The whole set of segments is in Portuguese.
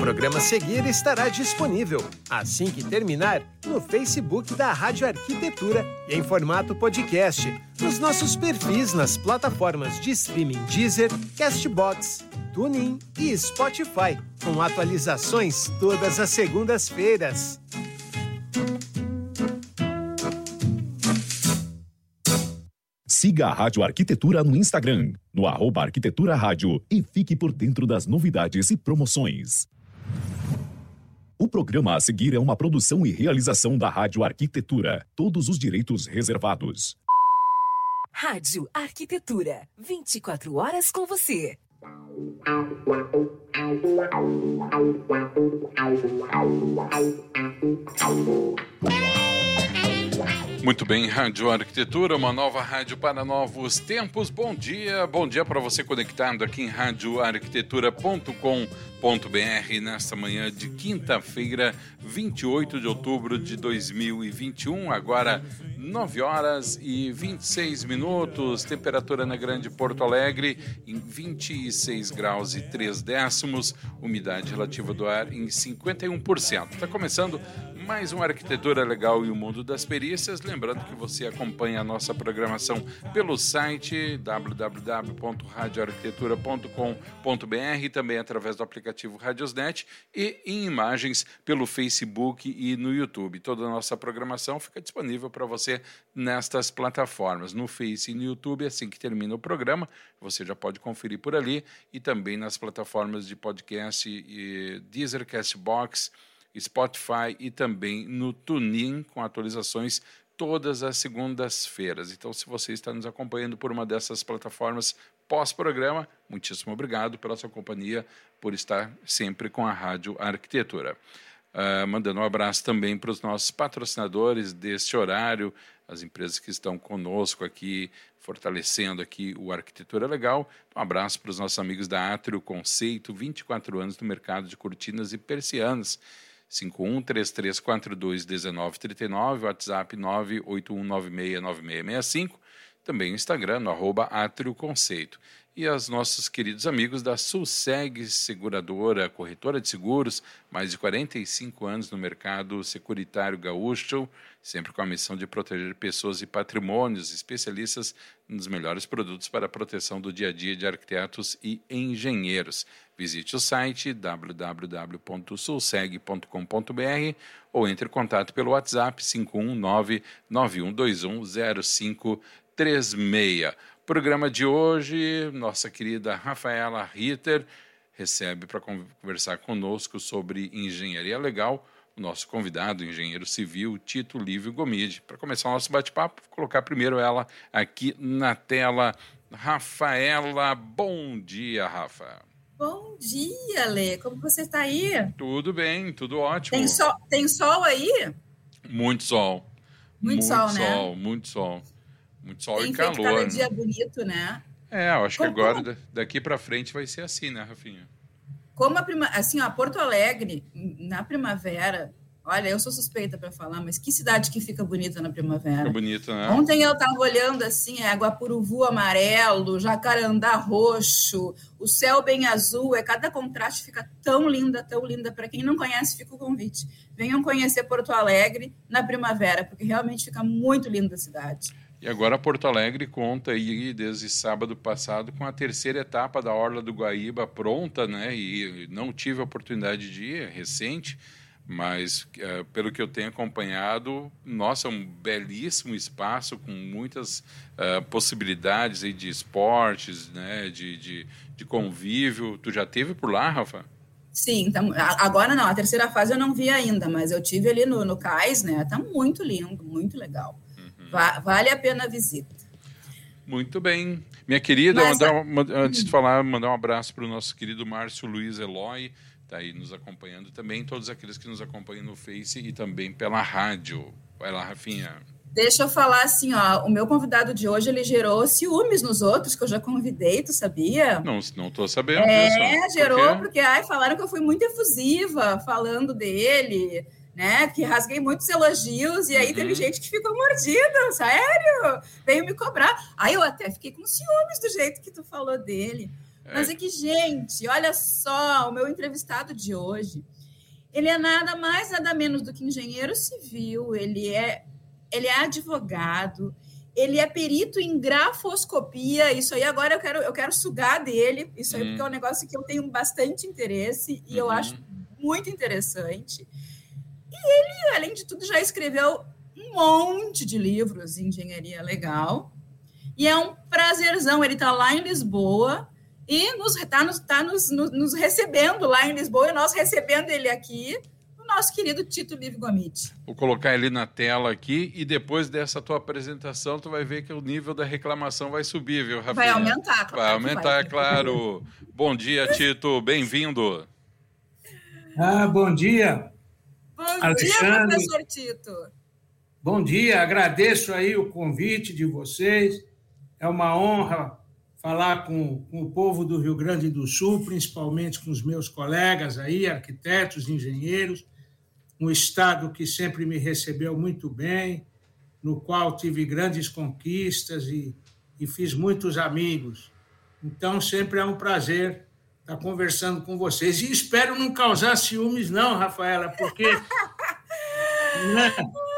programa seguir estará disponível, assim que terminar, no Facebook da Rádio Arquitetura e em formato podcast, nos nossos perfis nas plataformas de streaming Deezer, Castbox, TuneIn e Spotify, com atualizações todas as segundas-feiras. Siga a Rádio Arquitetura no Instagram, no arroba Arquitetura Rádio e fique por dentro das novidades e promoções. O programa a seguir é uma produção e realização da Rádio Arquitetura. Todos os direitos reservados. Rádio Arquitetura. 24 horas com você. Muito bem, Rádio Arquitetura, uma nova rádio para novos tempos. Bom dia, bom dia para você conectado aqui em radioarquitetura.com.br nesta manhã de quinta-feira, 28 de outubro de 2021. Agora 9 horas e 26 minutos, temperatura na Grande Porto Alegre em 26 graus e 3 décimos, umidade relativa do ar em 51%. Está começando mais uma Arquitetura Legal e o Mundo das Perícias. Lembrando que você acompanha a nossa programação pelo site www.radioarquitetura.com.br, também através do aplicativo Radiosnet e em imagens pelo Facebook e no YouTube. Toda a nossa programação fica disponível para você você nestas plataformas, no Face e no YouTube, assim que termina o programa, você já pode conferir por ali e também nas plataformas de podcast e Deezer, Castbox, Spotify e também no TuneIn com atualizações todas as segundas-feiras. Então, se você está nos acompanhando por uma dessas plataformas pós-programa, muitíssimo obrigado pela sua companhia, por estar sempre com a Rádio Arquitetura. Uh, mandando um abraço também para os nossos patrocinadores deste horário, as empresas que estão conosco aqui, fortalecendo aqui o Arquitetura Legal. Um abraço para os nossos amigos da Atrio Conceito, 24 anos no mercado de cortinas e persianas. 5133421939, WhatsApp 981969665, também o Instagram, no arroba Atrio Conceito e aos nossos queridos amigos da Sulseg Seguradora, corretora de seguros, mais de 45 anos no mercado securitário gaúcho, sempre com a missão de proteger pessoas e patrimônios, especialistas nos melhores produtos para a proteção do dia a dia de arquitetos e engenheiros. Visite o site www.sulseg.com.br ou entre em contato pelo WhatsApp 519 9121 0536. Programa de hoje, nossa querida Rafaela Ritter recebe para conversar conosco sobre engenharia legal o nosso convidado, o engenheiro civil Tito Lívio Gomide. Para começar o nosso bate-papo, vou colocar primeiro ela aqui na tela. Rafaela, bom dia, Rafa. Bom dia, Lê. Como você está aí? Tudo bem, tudo ótimo. Tem sol, tem sol aí? Muito sol. Muito, muito sol, né? Sol, muito sol. Muito sol Tem e calor. Cada né? dia bonito, né? É, eu acho como, que agora, como... daqui para frente, vai ser assim, né, Rafinha? Como a prima... assim, ó, Porto Alegre, na primavera, olha, eu sou suspeita para falar, mas que cidade que fica bonita na primavera. Fica bonita, né? Ontem eu estava olhando assim, é Guapuruvu amarelo, Jacarandá roxo, o céu bem azul, é cada contraste fica tão linda, tão linda. Para quem não conhece, fica o convite. Venham conhecer Porto Alegre na primavera, porque realmente fica muito linda a cidade. E agora Porto Alegre conta aí desde sábado passado com a terceira etapa da Orla do Guaíba pronta, né? E não tive a oportunidade de ir, é recente, mas é, pelo que eu tenho acompanhado, nossa, um belíssimo espaço com muitas uh, possibilidades aí de esportes, né? De, de, de convívio. Tu já teve por lá, Rafa? Sim, então, agora não, a terceira fase eu não vi ainda, mas eu tive ali no, no cais, né? Tá muito lindo, muito legal. Va vale a pena a visita. Muito bem. Minha querida, Mas, mandar, antes de falar, mandar um abraço para o nosso querido Márcio Luiz Eloy, está aí nos acompanhando também, todos aqueles que nos acompanham no Face e também pela rádio. Vai lá, Rafinha. Deixa eu falar assim, ó, o meu convidado de hoje, ele gerou ciúmes nos outros, que eu já convidei, tu sabia? Não, não estou sabendo é, disso. Gerou, Por porque ai, falaram que eu fui muito efusiva falando dele, né? Que rasguei muitos elogios e aí uhum. teve gente que ficou mordida, sério? Veio me cobrar. Aí eu até fiquei com ciúmes do jeito que tu falou dele. É. Mas é que, gente, olha só, o meu entrevistado de hoje, ele é nada mais, nada menos do que engenheiro civil, ele é, ele é advogado, ele é perito em grafoscopia. Isso aí agora eu quero, eu quero sugar dele. Isso aí, porque é um negócio que eu tenho bastante interesse e uhum. eu acho muito interessante. E ele, além de tudo, já escreveu um monte de livros de engenharia legal. E é um prazerzão. Ele está lá em Lisboa e nos está nos, tá nos, nos, nos, recebendo lá em Lisboa e nós recebendo ele aqui, o nosso querido Tito Live Gomit. Vou colocar ele na tela aqui e depois dessa tua apresentação tu vai ver que o nível da reclamação vai subir, viu, Rafael? Vai aumentar, claro. Vai aumentar, vai. claro. bom dia, Tito, bem-vindo. Ah, bom dia. Bom Alexandre. dia, professor Tito. Bom dia, agradeço aí o convite de vocês. É uma honra falar com, com, o povo do Rio Grande do Sul, principalmente com os meus colegas aí, arquitetos, engenheiros, um estado que sempre me recebeu muito bem, no qual tive grandes conquistas e, e fiz muitos amigos. Então, sempre é um prazer estar conversando com vocês. E espero não causar ciúmes, não, Rafaela, porque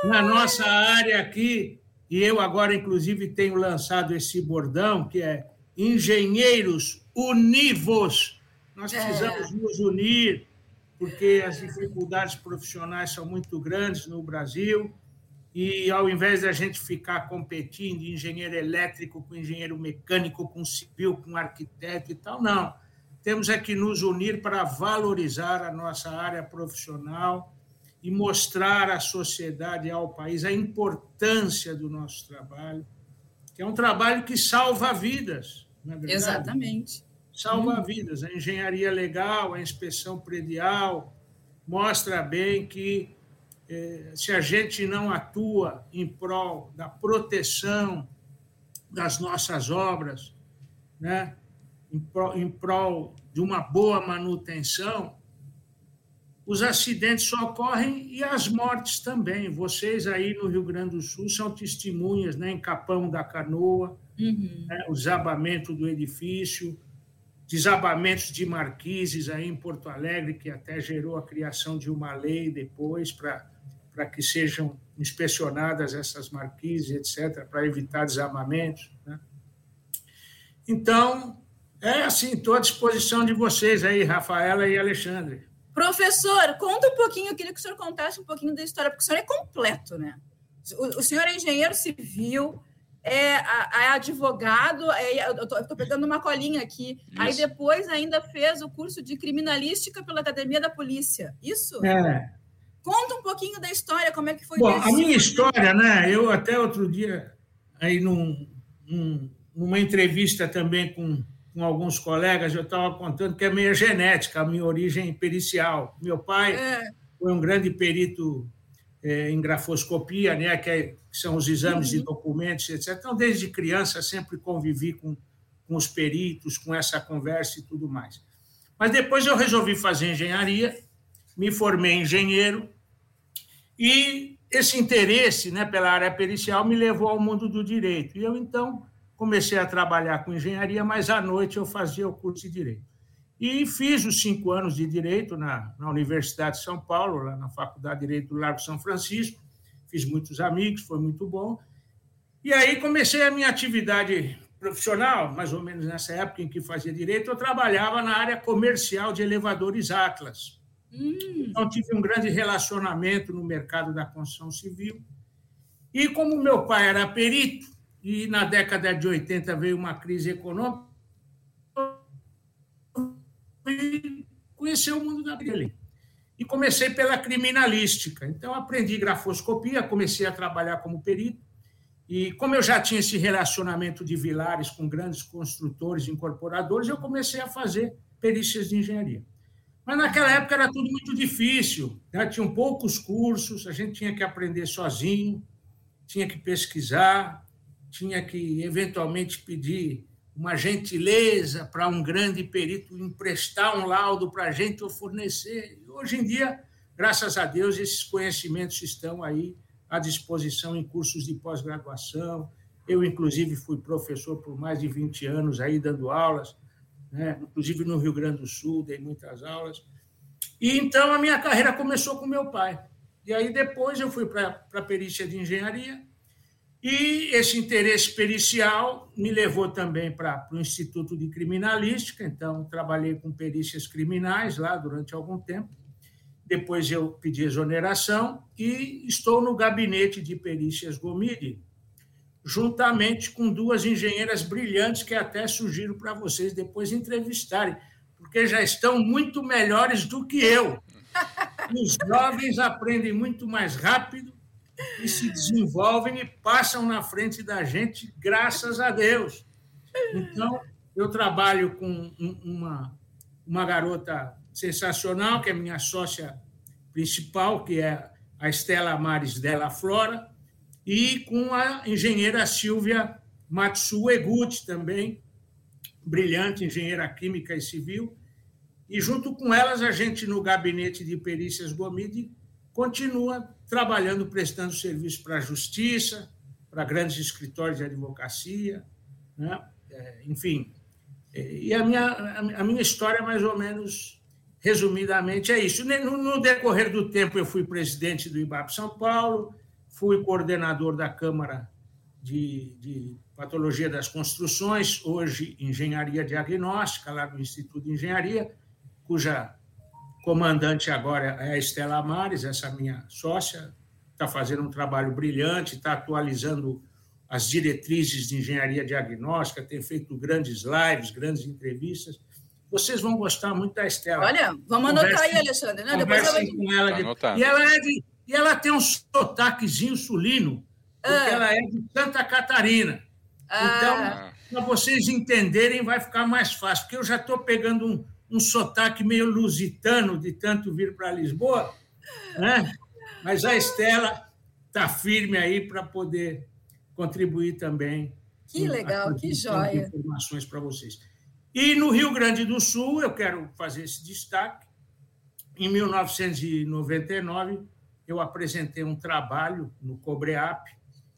na, na nossa área aqui, e eu agora, inclusive, tenho lançado esse bordão, que é engenheiros univos. Nós é. precisamos é. nos unir, porque as dificuldades profissionais são muito grandes no Brasil. E ao invés da gente ficar competindo, engenheiro elétrico com engenheiro mecânico, com civil, com arquiteto e tal, não. Temos é que nos unir para valorizar a nossa área profissional e mostrar à sociedade e ao país a importância do nosso trabalho que é um trabalho que salva vidas, não é verdade? Exatamente. Salva hum. vidas. A engenharia legal, a inspeção predial, mostra bem que eh, se a gente não atua em prol da proteção das nossas obras, né, em prol, em prol de uma boa manutenção, os acidentes só ocorrem e as mortes também. Vocês aí no Rio Grande do Sul são testemunhas, né? em Capão da Canoa, uhum. né? o desabamento do edifício, desabamentos de marquises aí em Porto Alegre, que até gerou a criação de uma lei depois para que sejam inspecionadas essas marquises, etc., para evitar desabamentos. Né? Então, é assim, estou à disposição de vocês aí, Rafaela e Alexandre. Professor, conta um pouquinho, eu queria que o senhor contasse um pouquinho da história, porque o senhor é completo, né? O, o senhor é engenheiro civil, é, é advogado, é, eu estou pegando uma colinha aqui. Isso. Aí depois ainda fez o curso de criminalística pela Academia da Polícia. Isso? É. Conta um pouquinho da história, como é que foi Bom, a minha história, né? Eu até outro dia, aí num, num, numa entrevista também com com alguns colegas, eu estava contando que é minha genética, a minha origem pericial. Meu pai é. foi um grande perito é, em grafoscopia, né, que, é, que, são os exames uhum. de documentos, etc. Então, desde criança, sempre convivi com, com os peritos, com essa conversa e tudo mais. Mas depois eu resolvi fazer engenharia, me formei engenheiro, e esse interesse né, pela área pericial me levou ao mundo do direito. E eu, então, comecei a trabalhar com engenharia, mas à noite eu fazia o curso de Direito. E fiz os cinco anos de Direito na, na Universidade de São Paulo, lá na Faculdade de Direito do Largo São Francisco. Fiz muitos amigos, foi muito bom. E aí comecei a minha atividade profissional, mais ou menos nessa época em que fazia Direito, eu trabalhava na área comercial de elevadores Atlas. Hum. Então, tive um grande relacionamento no mercado da construção civil. E como meu pai era perito, e na década de 80 veio uma crise econômica, e conheci o mundo da dele. E comecei pela criminalística. Então, aprendi grafoscopia, comecei a trabalhar como perito. E como eu já tinha esse relacionamento de vilares com grandes construtores, incorporadores, eu comecei a fazer perícias de engenharia. Mas naquela época era tudo muito difícil, né? tinham poucos cursos, a gente tinha que aprender sozinho, tinha que pesquisar, tinha que eventualmente pedir uma gentileza para um grande perito emprestar um laudo para a gente ou fornecer. Hoje em dia, graças a Deus, esses conhecimentos estão aí à disposição em cursos de pós-graduação. Eu, inclusive, fui professor por mais de 20 anos aí dando aulas né? inclusive no Rio Grande do Sul, dei muitas aulas. E então a minha carreira começou com meu pai. E aí depois eu fui para a perícia de engenharia, e esse interesse pericial me levou também para o Instituto de Criminalística, então trabalhei com perícias criminais lá durante algum tempo. Depois eu pedi exoneração e estou no gabinete de perícias Gomide, juntamente com duas engenheiras brilhantes que até sugiro para vocês depois entrevistarem, porque já estão muito melhores do que eu. Os jovens aprendem muito mais rápido e se desenvolvem e passam na frente da gente, graças a Deus. Então, eu trabalho com uma, uma garota sensacional, que é minha sócia principal, que é a Estela Mares Della Flora, e com a engenheira Silvia Matsu Eguchi, também, brilhante engenheira química e civil. E junto com elas, a gente, no gabinete de perícias Gomide, continua trabalhando, prestando serviço para a justiça, para grandes escritórios de advocacia, né? É, enfim. E a minha, a minha história, mais ou menos, resumidamente, é isso. No, decorrer do tempo, eu fui presidente do IBAP São Paulo, fui coordenador da Câmara de, de Patologia das Construções, hoje Engenharia Diagnóstica, lá no Instituto de Engenharia, cuja comandante agora é a Estela Amares, essa minha sócia, está fazendo um trabalho brilhante, está atualizando as diretrizes de engenharia diagnóstica, tem feito grandes lives, grandes entrevistas. Vocês vão gostar muito da Estela. Olha, vamos anotar aí, Alexandre. Né? Depois ela... com ela. Tá de... e, ela é de... e ela tem um sotaquezinho sulino, porque ah. ela é de Santa Catarina. Ah. Então, para vocês entenderem, vai ficar mais fácil, porque eu já estou pegando um, um sotaque meio lusitano de tanto vir para Lisboa, né? mas a Estela está firme aí para poder contribuir também. Que legal, que joia. Informações para vocês. E no Rio Grande do Sul, eu quero fazer esse destaque. Em 1999, eu apresentei um trabalho no Cobreap,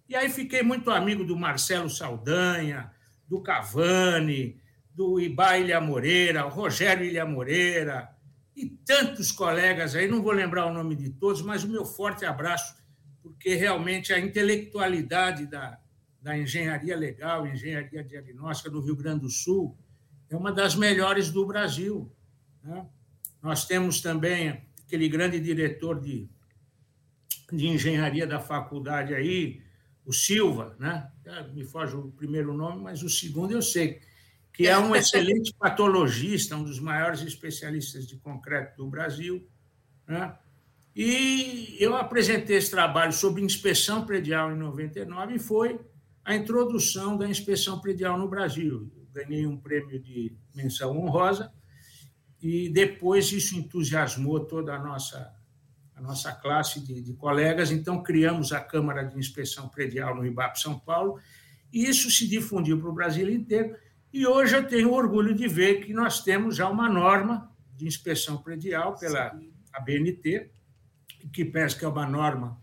e aí fiquei muito amigo do Marcelo Saldanha, do Cavani, do Ibá Ilha Moreira, Rogério Ilha Moreira e tantos colegas aí, não vou lembrar o nome de todos, mas o meu forte abraço, porque realmente a intelectualidade da, da engenharia legal, engenharia diagnóstica do Rio Grande do Sul, é uma das melhores do Brasil. Né? Nós temos também aquele grande diretor de, de engenharia da faculdade aí, o Silva, né? me foge o primeiro nome, mas o segundo eu sei que é um excelente patologista, um dos maiores especialistas de concreto do Brasil. Né? E eu apresentei esse trabalho sobre inspeção predial em 99 e foi a introdução da inspeção predial no Brasil. Eu ganhei um prêmio de menção honrosa e depois isso entusiasmou toda a nossa a nossa classe de, de colegas. Então criamos a Câmara de Inspeção Predial no IBAP São Paulo e isso se difundiu para o Brasil inteiro e hoje eu tenho orgulho de ver que nós temos já uma norma de inspeção predial pela ABNT, que parece que é uma norma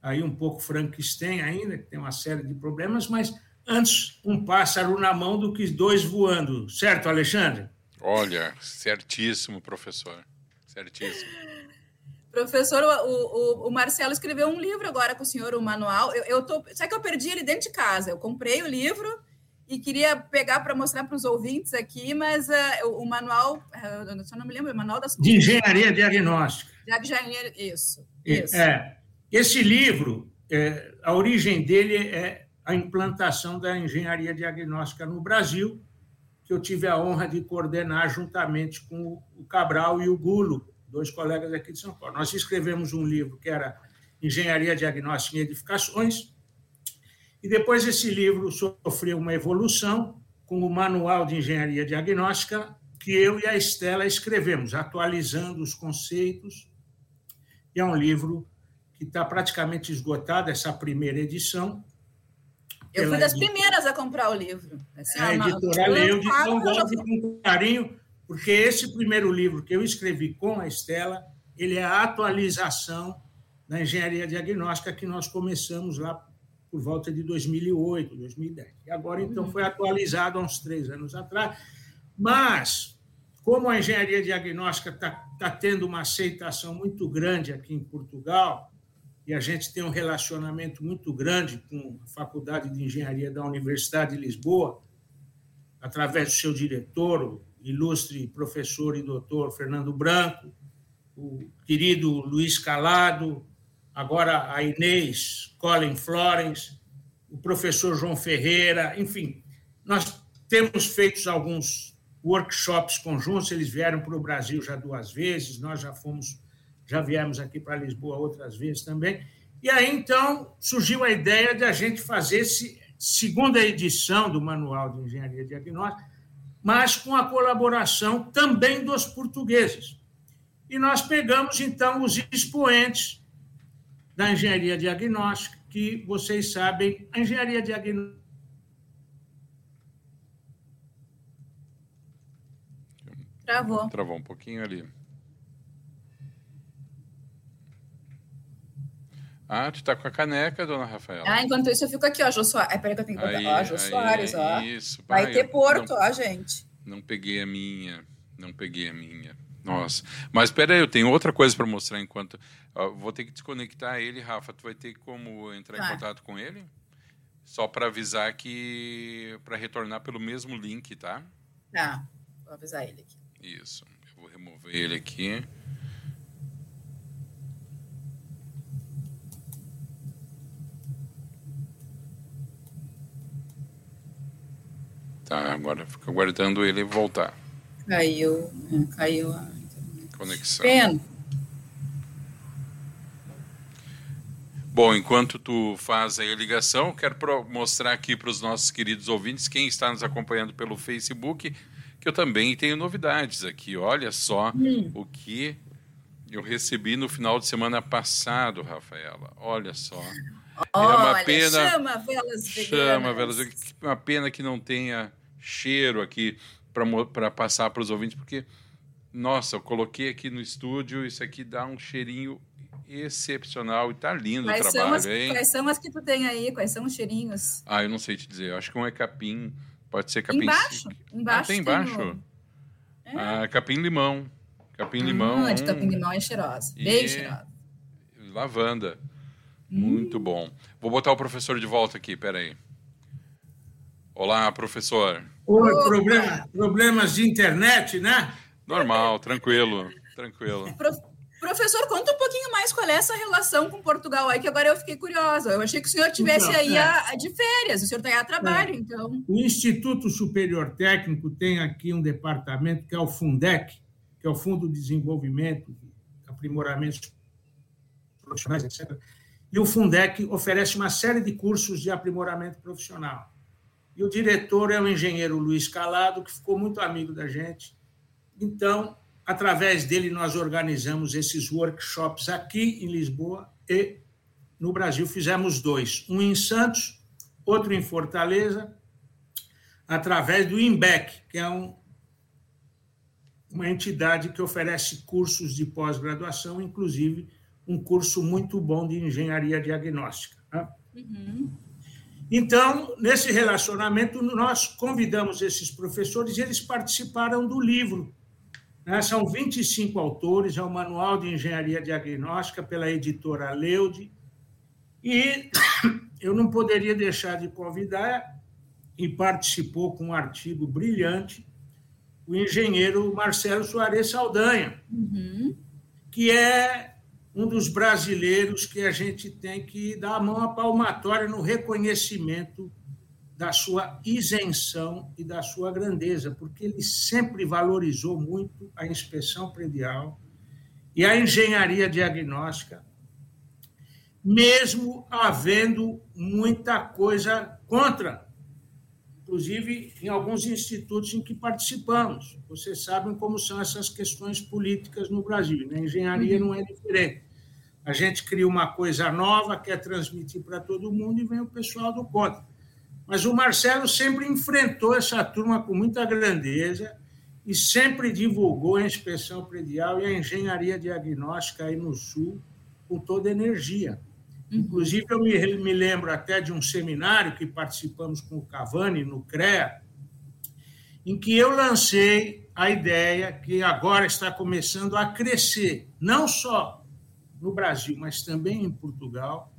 aí um pouco Frankenstein ainda, que tem uma série de problemas, mas antes um pássaro na mão do que dois voando. Certo, Alexandre? Olha, certíssimo, professor. Certíssimo. Professor, o, o, o, Marcelo escreveu um livro agora com o senhor, o manual. Eu, eu tô, sabe que eu perdi ele dentro de casa? Eu comprei o livro e queria pegar para mostrar para os ouvintes aqui, mas uh, o, o, manual, uh, só não me lembro, o manual das de engenharia diagnóstica. De engenharia, isso, isso. É, esse livro, é, a origem dele é a implantação da engenharia diagnóstica no Brasil, que eu tive a honra de coordenar juntamente com o Cabral e o Gulo, dois colegas aqui de São Paulo. Nós escrevemos um livro que era Engenharia Diagnóstica em Edificações, e depois esse livro sofreu uma evolução com o Manual de Engenharia Diagnóstica, que eu e a Estela escrevemos, atualizando os conceitos. E é um livro que está praticamente esgotado, essa primeira edição. Eu fui das primeiras a comprar o livro. Assim, a editora leu de tão gosto com carinho, porque esse primeiro livro que eu escrevi com a Estela, ele é a atualização da engenharia diagnóstica que nós começamos lá por volta de 2008, 2010. E agora, então, foi atualizado há uns três anos atrás, Mas, como a engenharia diagnóstica está tá tendo uma aceitação muito grande aqui em Portugal, e a gente tem um relacionamento muito grande com a Faculdade de Engenharia da Universidade de Lisboa, através do seu diretor, o ilustre professor e doutor Fernando Branco, o querido Luiz Calado, agora a Inês Colin Florence, o professor João Ferreira, enfim, nós temos feito alguns workshops conjuntos, eles vieram para o Brasil já duas vezes, nós já fomos, já viemos aqui para Lisboa outras vezes também. E aí, então, surgiu a ideia de a gente fazer esse segunda edição do Manual de Engenharia Diagnóstica, mas com a colaboração também dos portugueses. E nós pegamos, então, os expoentes da engenharia diagnóstica, que vocês sabem, a engenharia diagnóstica. Travou. Travou um pouquinho ali. Ah, tu tá com a caneca, dona Rafaela. Ah, enquanto isso eu fico aqui, ó, Jô Soares. É, peraí que eu tenho que botar. Aí, Ó, Jô aí, Soares, ó. Isso, Vai pai, ter Porto, não, ó, gente. não peguei a minha. Não peguei a minha. Nossa. Mas espera aí, eu tenho outra coisa para mostrar enquanto. Vou ter que desconectar ele, Rafa. Tu vai ter como entrar Vai. em contato com ele? Só para avisar que. para retornar pelo mesmo link, tá? Tá, vou avisar ele aqui. Isso. Eu vou remover ele aqui. Tá, agora fica aguardando ele voltar. Caiu, é, caiu a Conexão. pena. Bom, enquanto tu faz aí a ligação, eu quero mostrar aqui para os nossos queridos ouvintes, quem está nos acompanhando pelo Facebook, que eu também tenho novidades aqui. Olha só Hum. o que eu recebi no final de semana passado, Rafaela. Olha só. É uma Olha, pena- chama velas Chama, velas. Uma pena que não tenha cheiro aqui para passar para os ouvintes, porque, nossa, eu coloquei aqui no estúdio, isso aqui dá um cheirinho excepcional e tá lindo Quais o são, trabalho, as, hein? quais são as que tu tem aí? Quais são os cheirinhos? Ah, eu não sei te dizer. Eu acho que um é capim, pode ser capim. Embaixo. Embaixo Ah, tem tem embaixo? o- É. Ah, capim limão. Capim limão. Ah, capim hum, limão é cheirosa. E- Bem cheirosa. Lavanda. Hum. Muito bom. Vou botar o professor de volta aqui, peraí. Olá, professor. Oi, problema, problemas de internet, né? Normal, tranquilo, tranquilo. Pro- professor, conta um pouquinho mais qual é essa relação com Portugal aí, que agora eu fiquei curiosa. Eu achei que o senhor tivesse Então, aí é. a, a de férias, o senhor está aí a trabalho, então. O Instituto Superior Técnico tem aqui um departamento que é o Fundec, que é o Fundo de Desenvolvimento, de Aprimoramento Profissionais, etc. E o Fundec oferece uma série de cursos de aprimoramento profissional. E o diretor é o engenheiro Luiz Calado, que ficou muito amigo da gente. Então, através dele, nós organizamos esses workshops aqui em Lisboa e no Brasil. Fizemos dois: um em Santos, outro em Fortaleza, através do IMBEC, que é um, uma entidade que oferece cursos de pós-graduação, inclusive um curso muito bom de engenharia diagnóstica. né? Uhum. Então, nesse relacionamento, nós convidamos esses professores e eles participaram do livro. Né? São 25 autores, é o Manual de Engenharia Diagnóstica pela editora Leude. E eu não poderia deixar de convidar, e participou com um artigo brilhante, o engenheiro Marcelo Soares Saldanha, Uhum. que é um dos brasileiros que a gente tem que dar a mão à palmatória no reconhecimento da sua isenção e da sua grandeza, porque ele sempre valorizou muito a inspeção predial e a engenharia diagnóstica, mesmo havendo muita coisa contra, inclusive em alguns institutos em que participamos. Vocês sabem como são essas questões políticas no Brasil. Na engenharia não é diferente. A gente cria uma coisa nova, quer transmitir para todo mundo e vem o pessoal do contra. Mas o Marcelo sempre enfrentou essa turma com muita grandeza e sempre divulgou a inspeção predial e a engenharia diagnóstica aí no Sul com toda energia. Inclusive, eu me, me lembro até de um seminário que participamos com o Cavani no CREA, em que eu lancei a ideia que agora está começando a crescer, não só no Brasil, mas também em Portugal,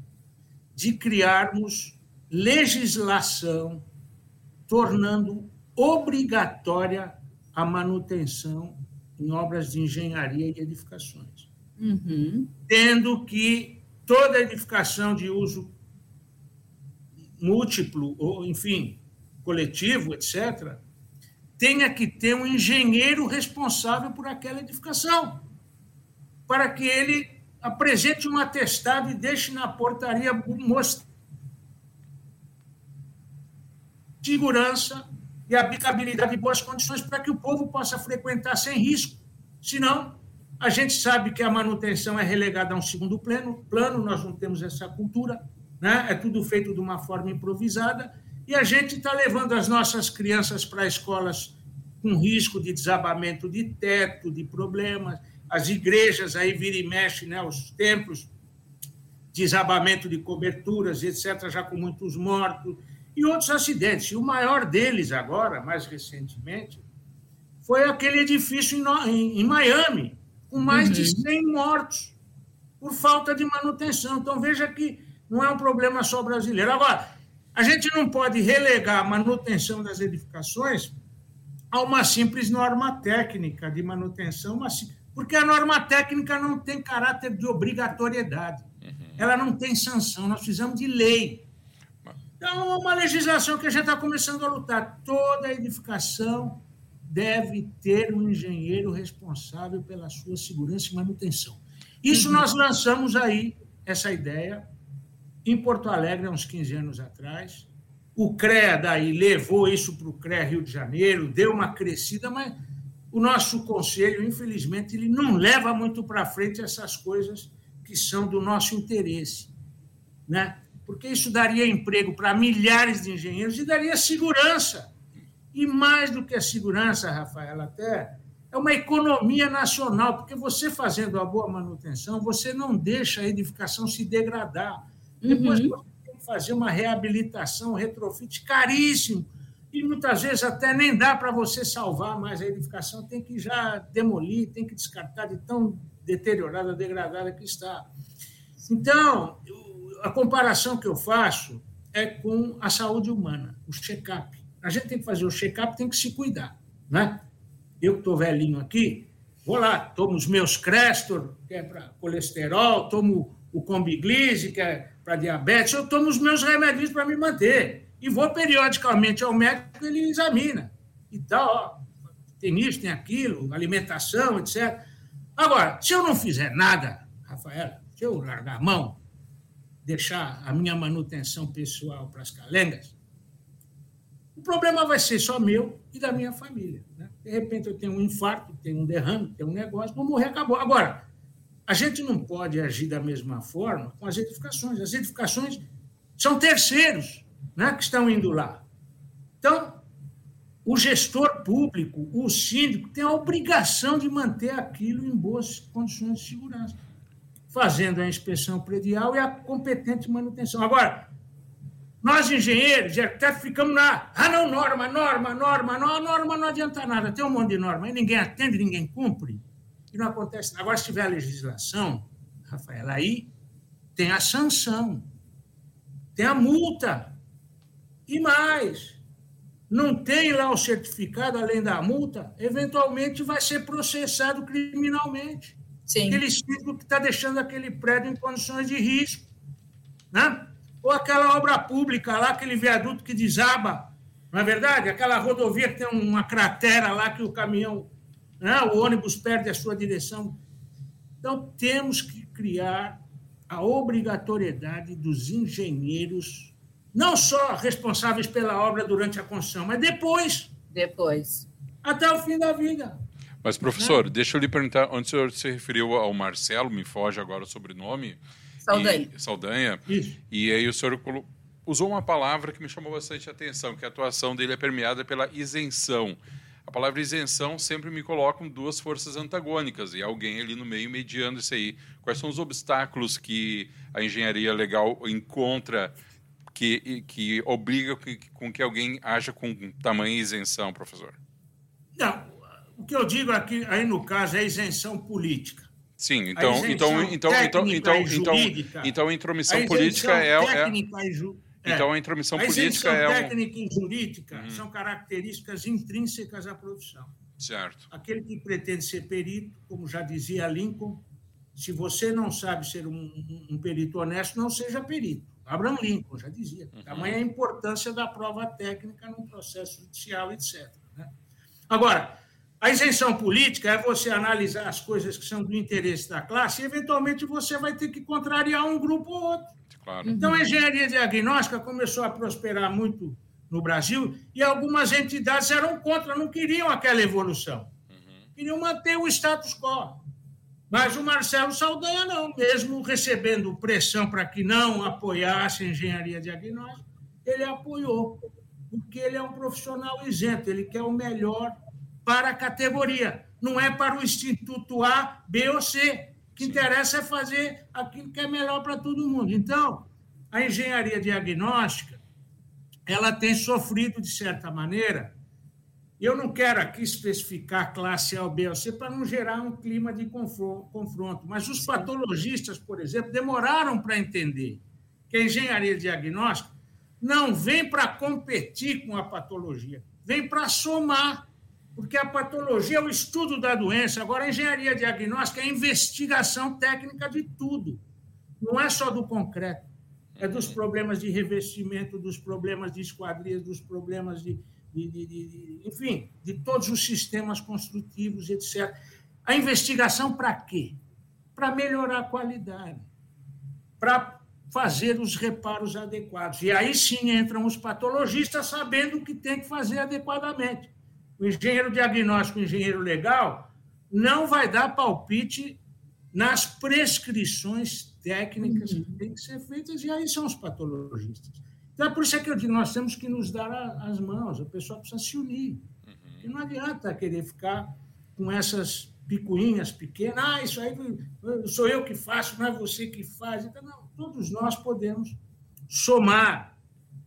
de criarmos legislação tornando obrigatória a manutenção em obras de engenharia e edificações. Uhum. Tendo que toda edificação de uso múltiplo, ou, enfim, coletivo, etc., tenha que ter um engenheiro responsável por aquela edificação, para que ele apresente um atestado e deixe na portaria mostrar segurança e aplicabilidade de boas condições para que o povo possa frequentar sem risco. Senão, a gente sabe que a manutenção é relegada a um segundo plano, plano nós não temos essa cultura, né? é tudo feito de uma forma improvisada, e a gente está levando as nossas crianças para escolas com risco de desabamento de teto, de problemas, as igrejas aí vira e mexe, né? os templos, desabamento de coberturas, etc., já com muitos mortos, e outros acidentes. E o maior deles agora, mais recentemente, foi aquele edifício em, em Miami, com mais uhum. de 100 mortos por falta de manutenção. Então, veja que não é um problema só brasileiro. Agora, a gente não pode relegar a manutenção das edificações a uma simples norma técnica de manutenção, porque a norma técnica não tem caráter de obrigatoriedade. Uhum. Ela não tem sanção. Nós precisamos de lei. Então, é uma legislação que a gente está começando a lutar. Toda edificação deve ter um engenheiro responsável pela sua segurança e manutenção. Isso nós lançamos aí, essa ideia, em Porto Alegre, há uns 15 anos atrás. O CREA daí levou isso para o CREA Rio de Janeiro, deu uma crescida, mas o nosso conselho, infelizmente, ele não leva muito para frente essas coisas que são do nosso interesse. Né? Porque isso daria emprego para milhares de engenheiros e daria segurança. E mais do que a segurança, Rafael, até é uma economia nacional, porque você fazendo a boa manutenção, você não deixa a edificação se degradar. Depois uhum. você tem que fazer uma reabilitação, um retrofit caríssimo, e muitas vezes até nem dá para você salvar mais a edificação, tem que já demolir, tem que descartar de tão deteriorada, degradada que está. Então, a comparação que eu faço é com a saúde humana, o check-up. A gente tem que fazer o check-up, tem que se cuidar. Né? Eu que estou velhinho aqui, vou lá, tomo os meus Crestor, que é para colesterol, tomo o Combiglise, que é para diabetes, eu tomo os meus remédios para me manter. E vou periodicamente ao médico, ele examina. E tal, ó, tem isso, tem aquilo, alimentação, etc. Agora, se eu não fizer nada, Rafaela, se eu largar a mão, deixar a minha manutenção pessoal para as calengas, o problema vai ser só meu e da minha família. Né? De repente eu tenho um infarto, tenho um derrame, tenho um negócio, vou morrer, acabou. Agora, a gente não pode agir da mesma forma com as edificações. As edificações são terceiros né, que estão indo lá. Então, o gestor público, o síndico, tem a obrigação de manter aquilo em boas condições de segurança fazendo a inspeção predial e a competente manutenção. Agora, nós engenheiros até ficamos na. Ah, não, norma, norma, norma, não, norma não adianta nada. Tem um monte de norma, aí ninguém atende, ninguém cumpre, e não acontece. Agora, se tiver a legislação, Rafael, aí tem a sanção, tem a multa, e mais. Não tem lá o certificado além da multa, eventualmente vai ser processado criminalmente. Sim. Aquele síndico que está deixando aquele prédio em condições de risco. Né? Ou aquela obra pública lá, aquele viaduto que desaba, não é verdade? Aquela rodovia que tem uma cratera lá que o caminhão, né? o ônibus perde a sua direção. Então, temos que criar a obrigatoriedade dos engenheiros, não só responsáveis pela obra durante a construção, mas depois. Depois. Até o fim da vida. Mas, professor, deixa eu lhe perguntar, onde o senhor se referiu ao Marcelo, me foge agora o sobrenome. Saldanha. E, Saldanha. Isso. E aí o senhor usou uma palavra que me chamou bastante atenção, que a atuação dele é permeada pela isenção. A palavra isenção sempre me coloca duas forças antagônicas e alguém ali no meio mediando isso aí. Quais são os obstáculos que a engenharia legal encontra que, que obriga com que alguém haja com tamanha isenção, professor? Não, o que eu digo aqui, aí no caso, é isenção política. Sim, então, então, então, então, então, então, então, a intromissão a política é, é então a intromissão a política é técnica e jurídica uhum. são características intrínsecas à profissão. Certo. Aquele que pretende ser perito, como já dizia Lincoln, se você não sabe ser um, um, um perito honesto, não seja perito. Abraham Lincoln já dizia. Uhum. Tamanha a importância da prova técnica no processo judicial, etc. Né? Agora, a isenção política é você analisar as coisas que são do interesse da classe e, eventualmente, você vai ter que contrariar um grupo ou outro. Claro. Então, a engenharia diagnóstica começou a prosperar muito no Brasil e algumas entidades eram contra, não queriam aquela evolução. Uhum. Queriam manter o status quo. Mas o Marcelo Saldanha não, mesmo recebendo pressão para que não apoiasse a engenharia diagnóstica, ele apoiou, porque ele é um profissional isento, ele quer o melhor para a categoria, não é para o Instituto A, B ou C. O que interessa é fazer aquilo que é melhor para todo mundo. Então, a engenharia diagnóstica, ela tem sofrido, de certa maneira, eu não quero aqui especificar classe A ou B ou C para não gerar um clima de confronto, mas os patologistas, por exemplo, demoraram para entender que a engenharia diagnóstica não vem para competir com a patologia, vem para somar, porque a patologia é o estudo da doença, agora a engenharia diagnóstica é a investigação técnica de tudo, não é só do concreto, é dos problemas de revestimento, dos problemas de esquadrias, dos problemas de de, de, de, enfim, de todos os sistemas construtivos, etc. A investigação para quê? Para melhorar a qualidade, para fazer os reparos adequados. E aí sim entram os patologistas sabendo o que tem que fazer adequadamente. O engenheiro diagnóstico, o engenheiro legal, não vai dar palpite nas prescrições técnicas que têm que ser feitas, e aí são os patologistas. Então, é por isso é que eu digo, nós temos que nos dar as mãos, o pessoal precisa se unir. Uhum. E não adianta querer ficar com essas picuinhas pequenas, ah, isso aí sou eu que faço, não é você que faz. Então, não, todos nós podemos somar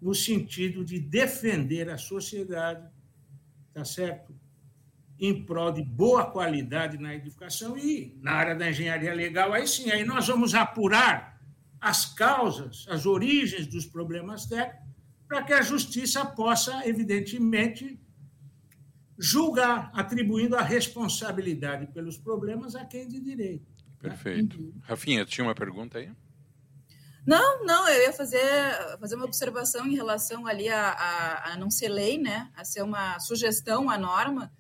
no sentido de defender a sociedade, tá certo? Em prol de boa qualidade na edificação e na área da engenharia legal, aí sim, aí nós vamos apurar as causas, as origens dos problemas técnicos, para que a justiça possa, evidentemente, julgar, atribuindo a responsabilidade pelos problemas a quem de direito. Né? Perfeito. Né? Rafinha, tinha uma pergunta aí? Não, não, eu ia fazer, fazer uma observação em relação ali a, a, a não ser lei, né, a ser uma sugestão à norma,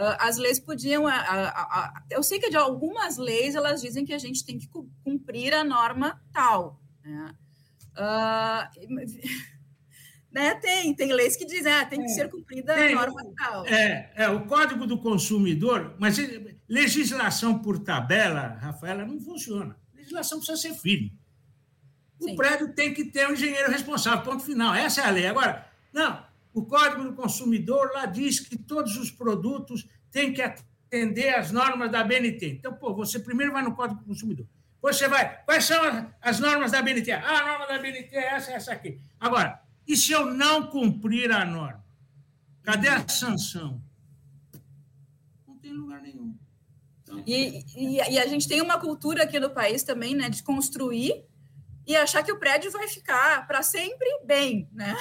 Uh, as leis podiam. Uh, uh, eu sei que de algumas leis elas dizem que a gente tem que cumprir a norma tal. Né? Ah, né? Tem, tem leis que dizem ah, tem que é, ser cumprida a norma tal. É, é, o Código do Consumidor, mas legislação por tabela, Rafaela, não funciona. Legislação precisa ser firme. O Sim. prédio tem que ter um engenheiro responsável, ponto final. Essa é a lei. Agora, não, o Código do Consumidor lá diz que todos os produtos têm que atender às normas da BNT. Então, pô, você primeiro vai no Código do Consumidor. Você vai, quais são as normas da BNT? Ah, a norma da BNT é essa, essa aqui. Agora, e se eu não cumprir a norma? Cadê a sanção? Não tem lugar nenhum. Então, e, e, e, a gente tem uma cultura aqui no país também, né, de construir e achar que o prédio vai ficar para sempre bem, né?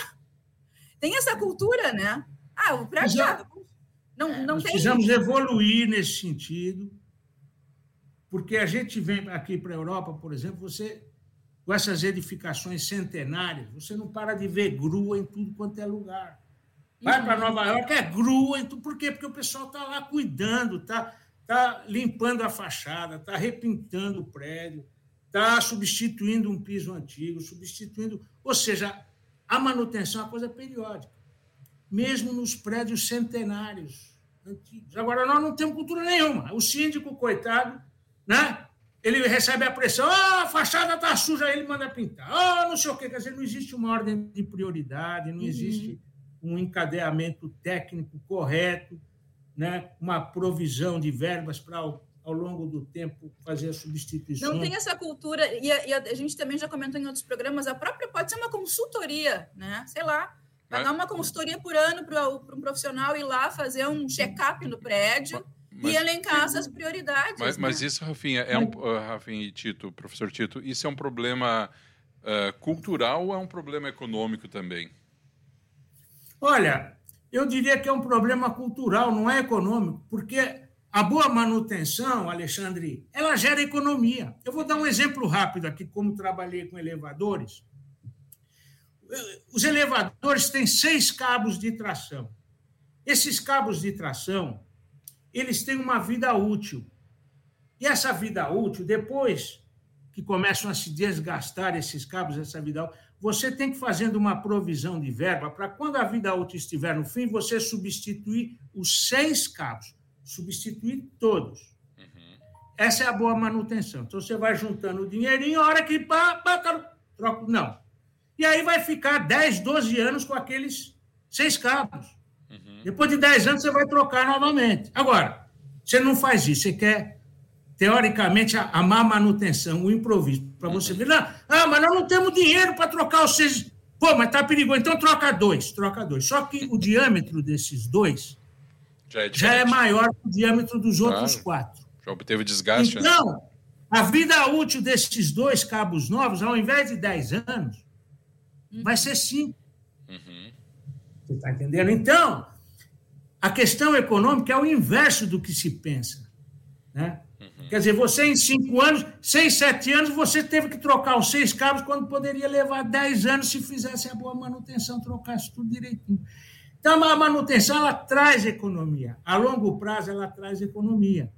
Tem essa cultura, né? Ah, o prédio já, não, é, não tem. Precisamos evoluir nesse sentido, porque a gente vem aqui para a Europa, por exemplo, você com essas edificações centenárias, você não para de ver grua em tudo quanto é lugar. Vai para Nova York, é grua em tudo. Por quê? Porque o pessoal está lá cuidando, está tá limpando a fachada, está repintando o prédio, está substituindo um piso antigo, substituindo. Ou seja, a manutenção é uma coisa periódica, mesmo nos prédios centenários antigos. Agora, nós não temos cultura nenhuma. O síndico, coitado, né? ele recebe a pressão, ah, a fachada está suja, aí ele manda pintar. Ah, não sei o quê. Quer dizer, não existe uma ordem de prioridade, não uhum. existe um encadeamento técnico correto, né? uma provisão de verbas para ao longo do tempo fazer a substituição. Não tem essa cultura, e a, e a, gente também já comentou em outros programas, a própria pode ser uma consultoria, né? Sei lá, Pagar uma consultoria por ano para um profissional ir lá fazer um check-up no prédio mas, e elencar essas prioridades. Mas, né? mas isso, Rafinha, é um, uh, Rafinha e Tito, professor Tito, isso é um problema uh, cultural ou é um problema econômico também? Olha, eu diria que é um problema cultural, não é econômico, porque a boa manutenção, Alexandre, ela gera economia. Eu vou dar um exemplo rápido aqui, como trabalhei com elevadores. Os elevadores têm seis cabos de tração. Esses cabos de tração, eles têm uma vida útil. E essa vida útil, depois que começam a se desgastar esses cabos, essa vida útil, você tem que fazendo uma provisão de verba para quando a vida útil estiver no fim, você substituir os seis cabos, substituir todos. Uhum. Essa é a boa manutenção. Então você vai juntando o dinheirinho, a hora que pá, pá, troca. Não. E aí vai ficar 10, 12 anos com aqueles seis cabos. Uhum. Depois de 10 anos, você vai trocar novamente. Agora, você não faz isso, você quer teoricamente, a, a má manutenção, o improviso, para você ver, não, ah, mas nós não temos dinheiro para trocar os seis. Pô, mas tá perigoso, então troca dois, troca dois. Só que o diâmetro desses dois já é, já é maior que o diâmetro dos outros claro. quatro. Já obteve desgaste. Né? Então, né? a vida útil desses dois cabos novos, ao invés de 10 anos, vai ser 5. Uhum. Você está entendendo? Então, a questão econômica é o inverso do que se pensa. Né? Quer dizer, você em cinco anos, seis, sete anos, você teve que trocar os seis cabos quando poderia levar dez anos se fizesse a boa manutenção, trocasse tudo direitinho. Então, a manutenção ela traz economia. A longo prazo, ela traz economia.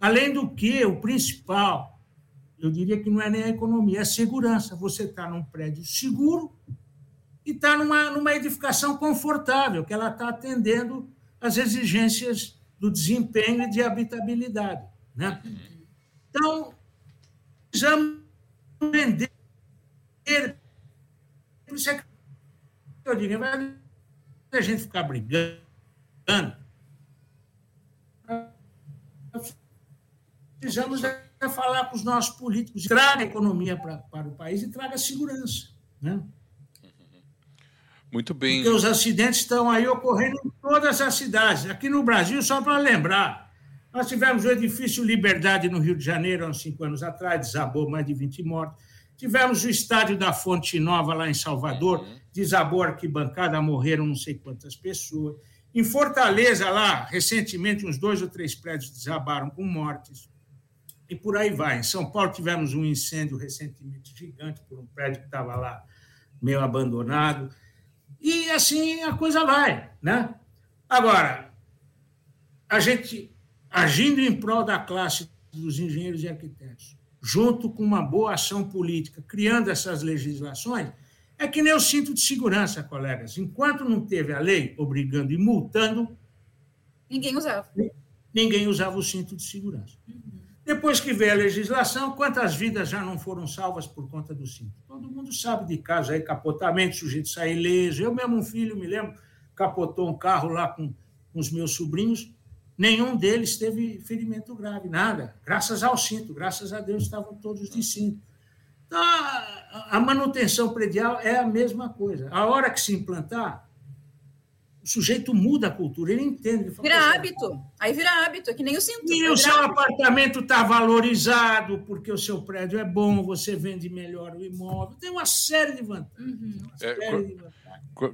Além do que, o principal, eu diria que não é nem a economia, é a segurança. Você está num prédio seguro e está numa, numa edificação confortável, que ela está atendendo às exigências do desempenho e de habitabilidade. Né? Então, precisamos vender. Por isso é que eu digo, vai a gente ficar brigando. Precisamos é falar com os nossos políticos, traga economia para, para o país e traga segurança. Né? Muito bem. Porque os acidentes estão aí ocorrendo em todas as cidades. Aqui no Brasil, só para lembrar, nós tivemos o edifício Liberdade no Rio de Janeiro, há uns cinco anos atrás, desabou mais de 20 mortos. Tivemos o estádio da Fonte Nova, lá em Salvador, uhum. desabou a arquibancada, morreram não sei quantas pessoas. Em Fortaleza, lá, recentemente, uns dois ou três prédios desabaram com mortes. E por aí vai. Em São Paulo, tivemos um incêndio recentemente gigante por um prédio que estava lá meio abandonado. E assim a coisa vai. Né? Agora, a gente agindo em prol da classe dos engenheiros e arquitetos, junto com uma boa ação política, criando essas legislações, é que nem o cinto de segurança, colegas. Enquanto não teve a lei obrigando e multando, ninguém usava. Ninguém usava o cinto de segurança. Uhum. Depois que veio a legislação, quantas vidas já não foram salvas por conta do cinto? Todo mundo sabe de casos aí, capotamento, sujeito sair ileso. Eu mesmo, um filho, me lembro, capotou um carro lá com, com os meus sobrinhos, Nenhum deles teve ferimento grave, nada. Graças ao cinto, graças a Deus estavam todos de cinto. Então, a, manutenção predial é a mesma coisa. A hora que se implantar, o sujeito muda a cultura, ele entende. Ele fala, vira hábito. Aí vira hábito, é que nem o cinto. E o seu hábito. apartamento está valorizado, porque o seu prédio é bom, você vende melhor o imóvel. Tem uma série de vantagens. Uhum. É, série de vantagens.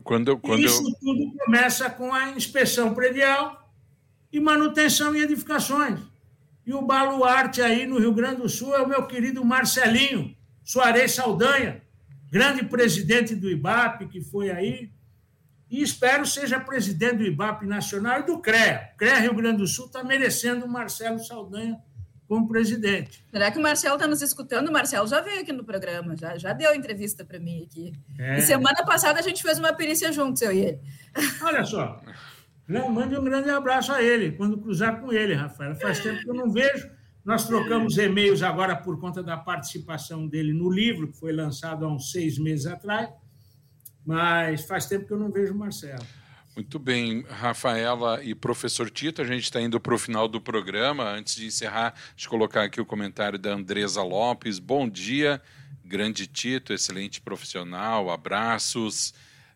Quando, quando e isso eu... tudo começa com a inspeção predial e manutenção e edificações. E o baluarte aí no Rio Grande do Sul é o meu querido Marcelinho Soares Saldanha, grande presidente do IBAP, que foi aí, e espero seja presidente do IBAP Nacional e do CREA. O CREA Rio Grande do Sul está merecendo o Marcelo Saldanha como presidente. Será que o Marcelo está nos escutando? O Marcelo já veio aqui no programa, já, já deu entrevista para mim aqui. É. E semana passada a gente fez uma perícia juntos, eu e ele. Olha só. Não, mande um grande abraço a ele, quando cruzar com ele, Rafael. Faz tempo que eu não vejo. Nós trocamos e-mails agora por conta da participação dele no livro, que foi lançado há uns seis meses atrás, mas faz tempo que eu não vejo o Marcelo. Muito bem, Rafaela e professor Tito, a gente está indo para o final do programa. Antes de encerrar, deixa eu colocar aqui o comentário da Andresa Lopes. Bom dia, grande Tito, excelente profissional, abraços.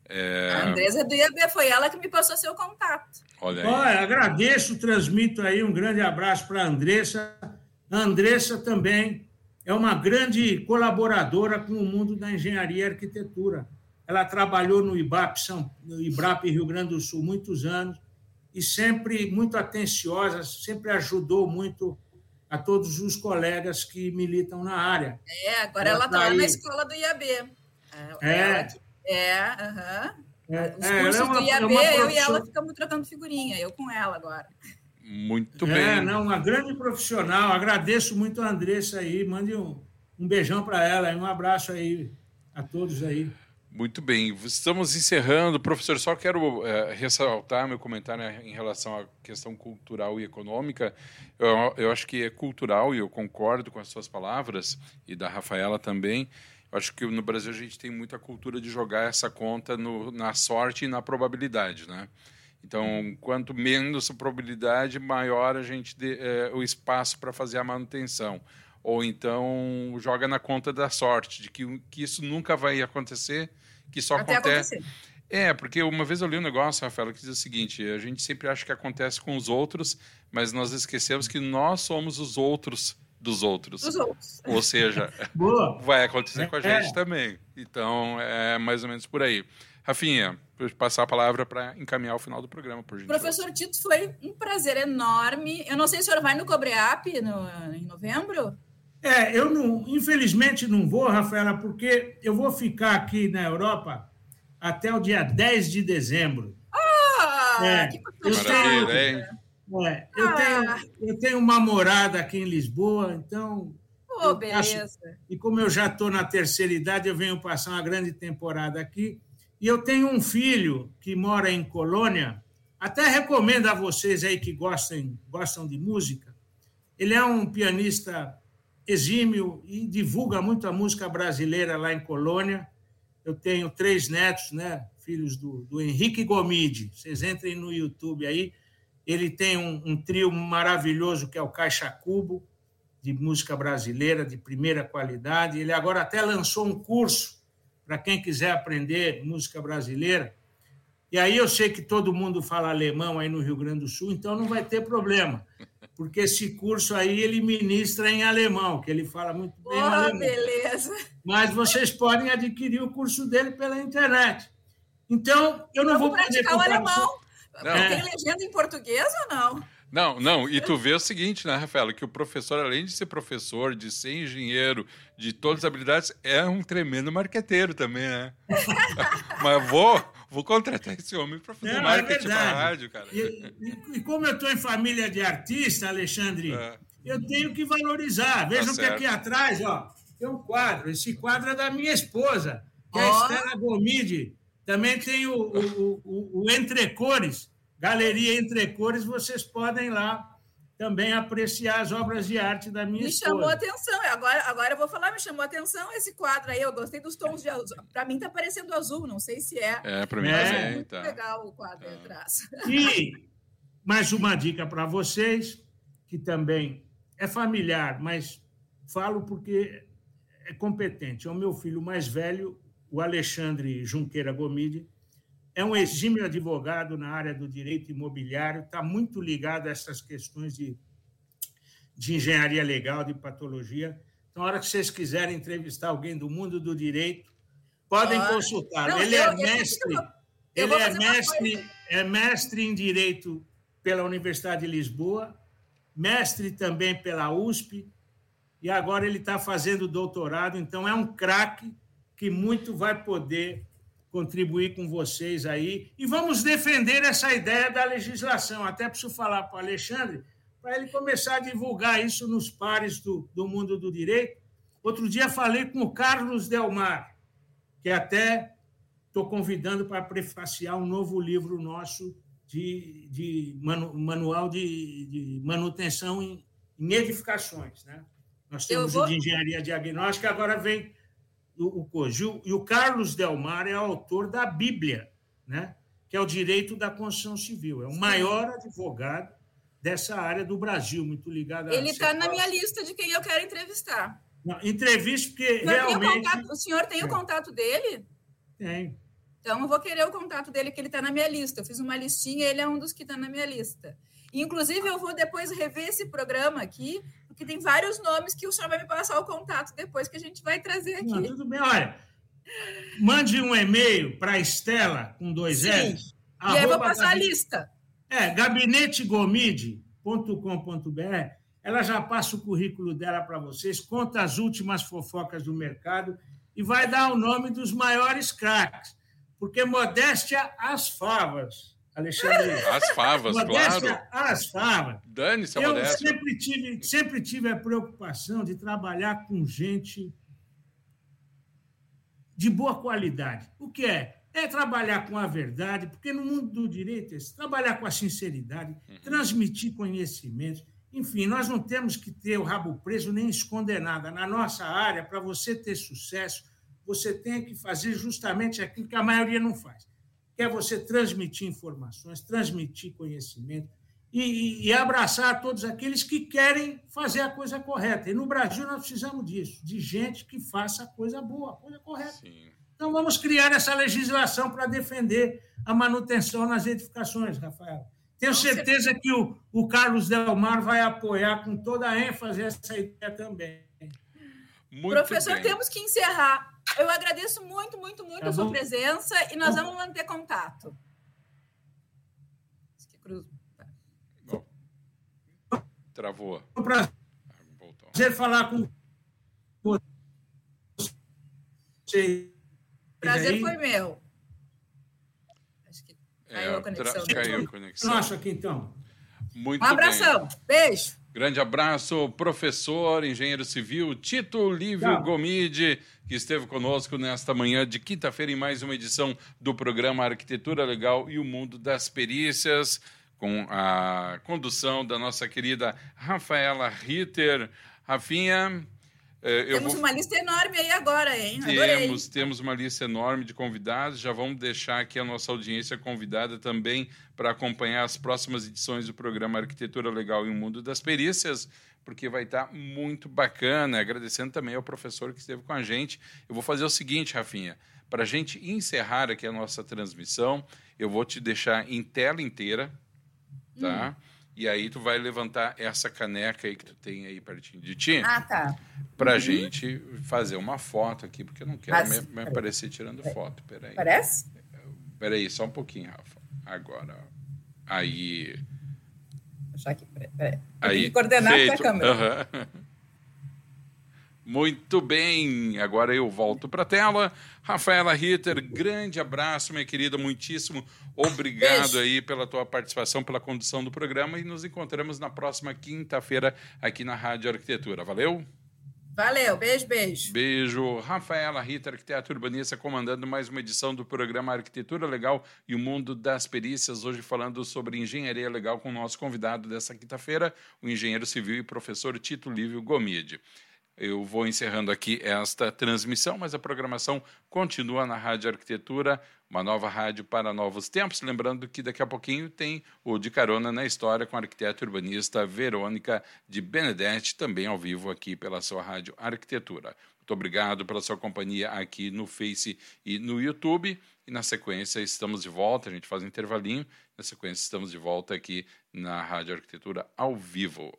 É... A Andresa do IAB foi ela que me passou seu contato. Olha aí. Olha, agradeço, transmito aí um grande abraço para a Andressa. A Andressa também é uma grande colaboradora com o mundo da engenharia e arquitetura. Ela trabalhou no IBAP, São, no IBRAP Rio Grande do Sul muitos anos e sempre muito atenciosa, sempre ajudou muito a todos os colegas que militam na área. É, agora ela está lá na escola do IAB. É, é, é aham. É, Os é, cursos é uma, do IAB, é eu e ela ficamos trocando figurinha, eu com ela agora. Muito bem. É, não, uma grande profissional. Agradeço muito a Andressa aí. Mande um, um beijão para ela e um abraço aí a todos aí. Muito bem, estamos encerrando. Professor, só quero é, ressaltar meu comentário em relação à questão cultural e econômica. Eu, eu, acho que é cultural e eu concordo com as suas palavras e da Rafaela também. Acho que no Brasil a gente tem muita cultura de jogar essa conta no, na sorte e na probabilidade, né? Então, quanto menos a probabilidade, maior a gente de, é, o espaço para fazer a manutenção ou então joga na conta da sorte, de que, que isso nunca vai acontecer que só Até acontece. Acontecer. É, porque uma vez eu li um negócio, Rafael, que diz o seguinte: a gente sempre acha que acontece com os outros, mas nós esquecemos que nós somos os outros dos outros. Dos outros. Ou seja, vai acontecer é, com a gente é. também. Então, é mais ou menos por aí. Rafinha, vou passar a palavra para encaminhar o final do programa, por gentileza. Professor Tito, foi um prazer enorme. Eu não sei se o senhor vai no Cobreap no, em novembro? É, eu não, infelizmente não vou, Rafaela, porque eu vou ficar aqui na Europa até o dia 10 de dezembro. Ah, é, que eu tenho, é, eu, ah. tenho, eu tenho uma morada aqui em Lisboa, então. Oh, beleza. Passo, e como eu já estou na terceira idade, eu venho passar uma grande temporada aqui. E eu tenho um filho que mora em Colônia. Até recomendo a vocês aí que gostem, gostam de música. Ele é um pianista exímio e divulga muito a música brasileira lá em Colônia. Eu tenho três netos, né, filhos do, do Henrique Gomide. Vocês entrem no YouTube aí. Ele tem um, um trio maravilhoso que é o Caixa Cubo, de música brasileira de primeira qualidade. Ele agora até lançou um curso para quem quiser aprender música brasileira. E aí eu sei que todo mundo fala alemão aí no Rio Grande do Sul, então não vai ter problema porque esse curso aí ele ministra em alemão, que ele fala muito bem oh, alemão. beleza. Mas vocês podem adquirir o curso dele pela internet. Então, eu não Vamos vou praticar o alemão. Não. Tem legenda em português ou não? Não, não, e tu vê o seguinte, né, Rafaela, que o professor, além de ser professor, de ser engenheiro, de todas as habilidades, é um tremendo marqueteiro também, né? Mas vou, vou contratar esse homem para fazer Não, é marketing é para rádio, cara. E, e, e como eu estou em família de artista, Alexandre, é. eu tenho que valorizar. Vejam tá que aqui atrás, ó, tem um quadro. Esse quadro é da minha esposa, que oh. é a Estela Gomide. Também tem o, o, o, o Entre Cores, Galeria Entre Cores, vocês podem lá também apreciar as obras de arte da minha me esposa. Me chamou a atenção. Agora, agora eu vou falar, me chamou a atenção esse quadro aí. Eu gostei dos tons de azul. Para mim está parecendo azul, não sei se é. É, para mim é. é muito tá. legal o quadro aí atrás. E mais uma dica para vocês, que também é familiar, mas falo porque é competente. É o meu filho mais velho, o Alexandre Junqueira Gomide, é um exímio advogado na área do direito imobiliário, está muito ligado a essas questões de, de engenharia legal, de patologia. Então, na hora que vocês quiserem entrevistar alguém do mundo do direito, podem ah, consultar. Ele é mestre, ele é mestre, é mestre em direito pela Universidade de Lisboa, mestre também pela USP, e agora ele está fazendo doutorado, então é um craque que muito vai poder contribuir com vocês aí. E vamos defender essa ideia da legislação. Até preciso falar para o Alexandre, para ele começar a divulgar isso nos pares do, do mundo do direito. Outro dia falei com o Carlos Delmar, que até estou convidando para prefaciar um novo livro nosso de, de manu, manual de, de manutenção em, em, edificações. Né? Nós temos vou... o de engenharia diagnóstica, agora vem o, Cogil, e o Carlos Delmar é autor da Bíblia, né? que é o direito da construção civil. É o maior advogado dessa área do Brasil, muito ligado a. Ele está na minha lista de quem eu quero entrevistar. Não, entrevista, porque o realmente. o senhor tem o contato dele? Tem. Então, eu vou querer o contato dele, que ele está na minha lista. Eu fiz uma listinha, ele é um dos que está na minha lista. Inclusive, eu vou depois rever esse programa aqui, porque tem vários nomes que o senhor vai me passar o contato depois que a gente vai trazer aqui. Não, tudo bem, olha. Mande um e-mail para a Estela, com dois Sim. L's. E aí eu vou passar gabinete, a lista. É, gabinetegomide.com.br. Ela já passa o currículo dela para vocês, conta as últimas fofocas do mercado e vai dar o nome dos maiores craques. Porque modéstia às favas. Alexandre. As favas, modéstia claro. As favas. Dane-se a Eu modéstia. sempre tive, sempre tive a preocupação de trabalhar com gente de boa qualidade. O que é? É trabalhar com a verdade, porque no mundo do direito é trabalhar com a sinceridade, uhum. transmitir conhecimento. Enfim, nós não temos que ter o rabo preso nem esconder nada. Na nossa área, para você ter sucesso, você tem que fazer justamente aquilo que a maioria não faz que é você transmitir informações, transmitir conhecimento e, e, abraçar todos aqueles que querem fazer a coisa correta. E no Brasil nós precisamos disso, de gente que faça a coisa boa, a coisa correta. Sim. Então vamos criar essa legislação para defender a manutenção nas edificações, Rafael. Tenho certeza que o, o Carlos Delmar vai apoiar com toda a ênfase essa ideia também. Muito Professor, bem. temos que encerrar. Eu agradeço muito, muito, muito tá a sua presença e nós vamos manter contato. Bom, travou. Um prazer falar com você. Prazer foi meu. Acho que caiu é, a conexão. Caiu a conexão. Nossa, aqui então. Muito um abração. Bem. Beijo. Grande abraço, professor, engenheiro civil Tito Lívio Gomide, que esteve conosco nesta manhã de quinta-feira em mais uma edição do programa Arquitetura Legal e o Mundo das Perícias, com a condução da nossa querida Rafaela Ritter. Rafinha, é, temos vou... uma lista enorme aí agora, hein? Temos, temos uma lista enorme de convidados. Já vamos deixar aqui a nossa audiência convidada também para acompanhar as próximas edições do programa Arquitetura Legal e o Mundo das Perícias, porque vai estar muito bacana. Agradecendo também ao professor que esteve com a gente. Eu vou fazer o seguinte, Rafinha, para a gente encerrar aqui a nossa transmissão, eu vou te deixar em tela inteira, tá? Hum e aí tu vai levantar essa caneca aí que tu tem aí pertinho de ti. Ah, tá. Pra uhum. gente fazer uma foto aqui, porque eu não quero me, me aparecer tirando peraí. foto. Peraí. Parece? Peraí, só um pouquinho, Rafa. Agora. Aí. Deixa aqui, peraí. Aí, coordenar feito. com a câmera. Uhum. Muito bem, agora eu volto para a tela. Rafaela Ritter, grande abraço, minha querida, muitíssimo obrigado beijo. aí pela tua participação, pela condução do programa e nos encontramos na próxima quinta-feira aqui na Rádio Arquitetura. Valeu? Valeu, beijo, beijo. Beijo. Rafaela Ritter, arquiteta urbanista, comandando mais uma edição do programa Arquitetura Legal e o Mundo das Perícias, hoje falando sobre engenharia legal com o nosso convidado dessa quinta-feira, o engenheiro civil e professor Tito Lívio Gomide. Eu vou encerrando aqui esta transmissão, mas a programação continua na Rádio Arquitetura, uma nova rádio para novos tempos. Lembrando que daqui a pouquinho tem o De Carona na História com a arquiteta urbanista Verônica de Benedetti, também ao vivo aqui pela sua Rádio Arquitetura. Muito obrigado pela sua companhia aqui no Face e no YouTube. E na sequência estamos de volta, a gente faz um intervalinho. Na sequência estamos de volta aqui na Rádio Arquitetura ao vivo.